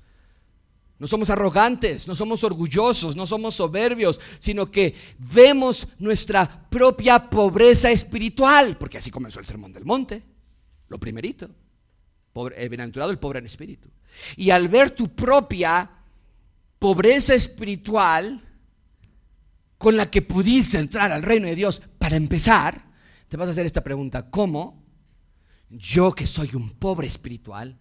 No somos arrogantes, no somos orgullosos, no somos soberbios, sino que vemos nuestra propia pobreza espiritual, porque así comenzó el Sermón del Monte, lo primerito. El pobre en espíritu. Y al ver tu propia pobreza espiritual con la que pudiste entrar al reino de Dios, para empezar, te vas a hacer esta pregunta, ¿cómo yo que soy un pobre espiritual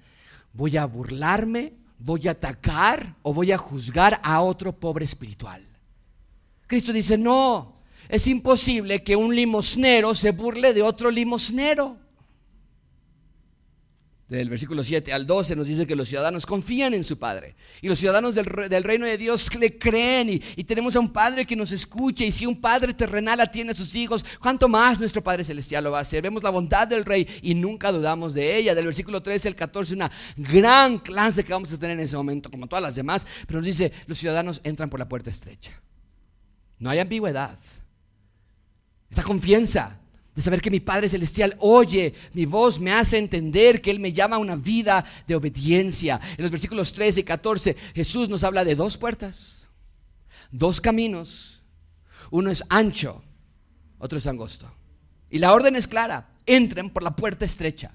voy a burlarme, voy a atacar o voy a juzgar a otro pobre espiritual? Cristo dice, no, es imposible que un limosnero se burle de otro limosnero del versículo 7 al 12 nos dice que los ciudadanos confían en su Padre. Y los ciudadanos del, reino de Dios le creen. Y, y, tenemos a un Padre que nos escucha. Y si un Padre terrenal atiende a sus hijos, ¿cuánto más nuestro Padre celestial lo va a hacer? Vemos la bondad del Rey y nunca dudamos de ella. Del versículo 13 al 14, una gran clase que vamos a tener en ese momento, como todas las demás. Pero nos dice, los ciudadanos entran por la puerta estrecha. No hay ambigüedad. Esa confianza de saber que mi Padre Celestial oye mi voz, me hace entender que Él me llama a una vida de obediencia. En los versículos 13 y 14 Jesús nos habla de dos puertas, dos caminos. Uno es ancho, otro es angosto. Y la orden es clara, entren por la puerta estrecha,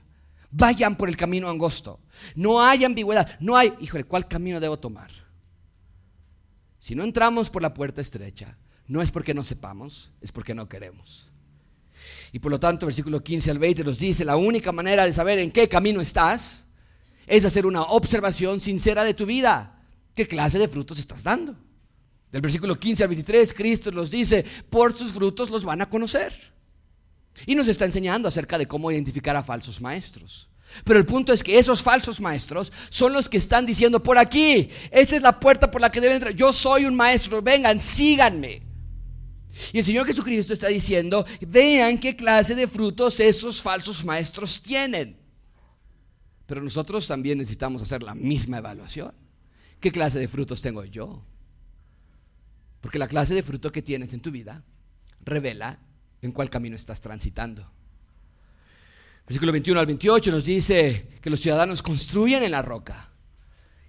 vayan por el camino angosto. No hay ambigüedad, no hay, híjole, ¿cuál camino debo tomar? Si no entramos por la puerta estrecha, no es porque no sepamos, es porque no queremos. Y por lo tanto, versículo 15 al 20 nos dice, la única manera de saber en qué camino estás es hacer una observación sincera de tu vida. ¿Qué clase de frutos estás dando? Del versículo 15 al 23, Cristo nos dice, por sus frutos los van a conocer. Y nos está enseñando acerca de cómo identificar a falsos maestros. Pero el punto es que esos falsos maestros son los que están diciendo por aquí, esta es la puerta por la que deben entrar. Yo soy un maestro, vengan, síganme. Y el Señor Jesucristo está diciendo, vean qué clase de frutos esos falsos maestros tienen. Pero nosotros también necesitamos hacer la misma evaluación. ¿Qué clase de frutos tengo yo? Porque la clase de fruto que tienes en tu vida revela en cuál camino estás transitando. Versículo 21 al 28 nos dice que los ciudadanos construyen en la roca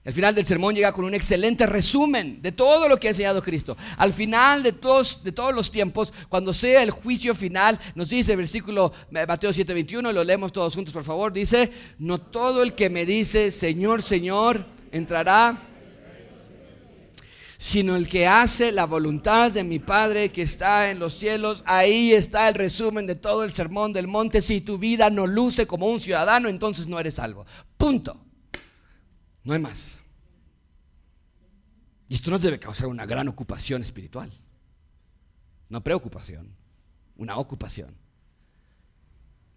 al final del sermón llega con un excelente resumen de todo lo que ha enseñado Cristo. Al final de todos, de todos los tiempos, cuando sea el juicio final, nos dice el versículo eh, Mateo 7:21, lo leemos todos juntos por favor, dice, no todo el que me dice, Señor, Señor, entrará, sino el que hace la voluntad de mi Padre que está en los cielos. Ahí está el resumen de todo el sermón del monte. Si tu vida no luce como un ciudadano, entonces no eres salvo. Punto. No hay más. Y esto nos debe causar una gran ocupación espiritual. No preocupación, una ocupación.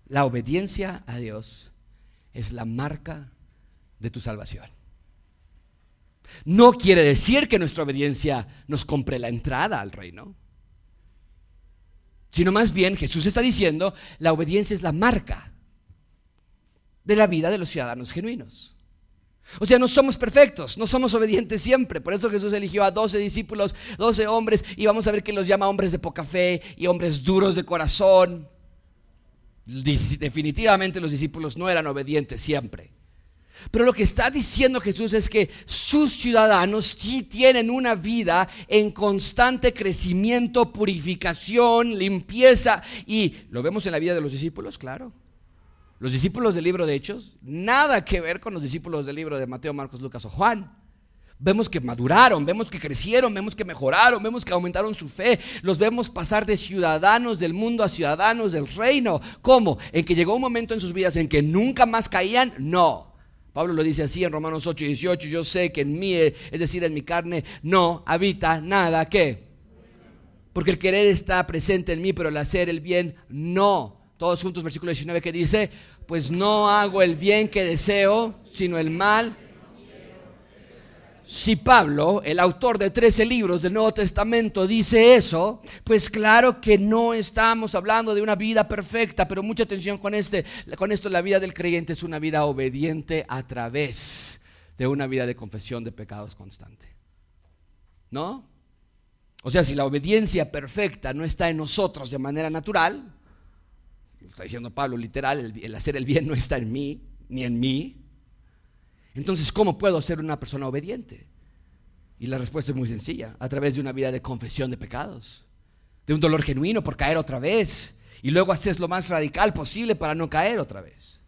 La obediencia a Dios es la marca de tu salvación. No quiere decir que nuestra obediencia nos compre la entrada al reino, sino más bien Jesús está diciendo, la obediencia es la marca de la vida de los ciudadanos genuinos. O sea, no somos perfectos, no somos obedientes siempre. Por eso Jesús eligió a 12 discípulos, 12 hombres, y vamos a ver que los llama hombres de poca fe y hombres duros de corazón. Definitivamente los discípulos no eran obedientes siempre. Pero lo que está diciendo Jesús es que sus ciudadanos sí tienen una vida en constante crecimiento, purificación, limpieza. Y lo vemos en la vida de los discípulos, claro. Los discípulos del libro de Hechos, nada que ver con los discípulos del libro de Mateo, Marcos, Lucas o Juan. Vemos que maduraron, vemos que crecieron, vemos que mejoraron, vemos que aumentaron su fe. Los vemos pasar de ciudadanos del mundo a ciudadanos del reino. ¿Cómo? ¿En que llegó un momento en sus vidas en que nunca más caían? No. Pablo lo dice así en Romanos 8 y 18. Yo sé que en mí, es decir, en mi carne, no habita nada que. Porque el querer está presente en mí, pero el hacer el bien no. Todos juntos, versículo 19 que dice, pues no hago el bien que deseo, sino el mal. Si Pablo, el autor de 13 libros del Nuevo Testamento, dice eso, pues claro que no estamos hablando de una vida perfecta, pero mucha atención con, este, con esto, la vida del creyente es una vida obediente a través de una vida de confesión de pecados constante. ¿No? O sea, si la obediencia perfecta no está en nosotros de manera natural, está diciendo Pablo literal, el, hacer el bien no está en mí, ni en mí, entonces, ¿cómo puedo ser una persona obediente? Y la respuesta es muy sencilla, a través de una vida de confesión de pecados, de un dolor genuino por caer otra vez, y luego haces lo más radical posible para no caer otra vez.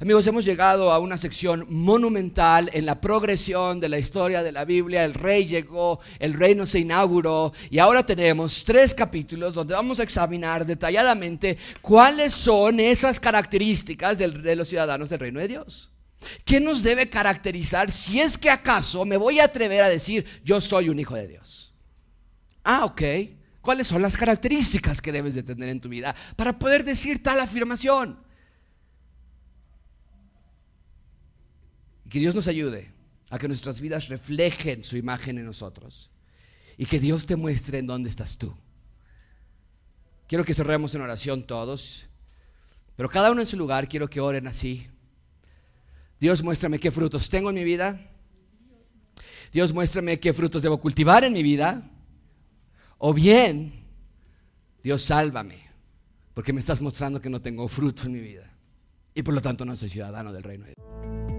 Amigos, hemos llegado a una sección monumental en la progresión de la historia de la Biblia. El rey llegó, el reino se inauguró y ahora tenemos tres capítulos donde vamos a examinar detalladamente cuáles son esas características de los ciudadanos del reino de Dios. ¿Qué nos debe caracterizar si es que acaso me voy a atrever a decir yo soy un hijo de Dios? Ah, ok. ¿Cuáles son las características que debes de tener en tu vida para poder decir tal afirmación? Y que Dios nos ayude a que nuestras vidas reflejen su imagen en nosotros. Y que Dios te muestre en dónde estás tú. Quiero que cerremos en oración todos. Pero cada uno en su lugar quiero que oren así. Dios muéstrame qué frutos tengo en mi vida. Dios muéstrame qué frutos debo cultivar en mi vida. O bien, Dios sálvame, porque me estás mostrando que no tengo fruto en mi vida. Y por lo tanto no soy ciudadano del reino de Dios.